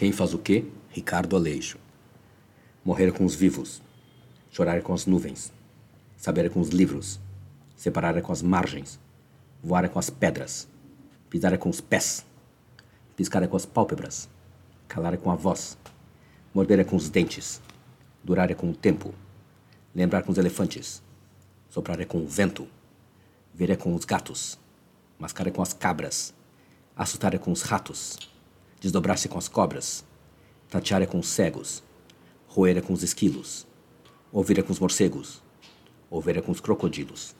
Quem faz o quê? Ricardo Aleixo. Morrer com os vivos, chorar com as nuvens, saber com os livros, separar com as margens, voar com as pedras, pisar com os pés, piscar com as pálpebras, calar com a voz, morder com os dentes, durar com o tempo, lembrar com os elefantes, soprar com o vento, ver com os gatos, mascar com as cabras, assustar com os ratos, desdobrar-se com as cobras, tatear com os cegos, roer com os esquilos, ouvir com os morcegos, ouvir com os crocodilos.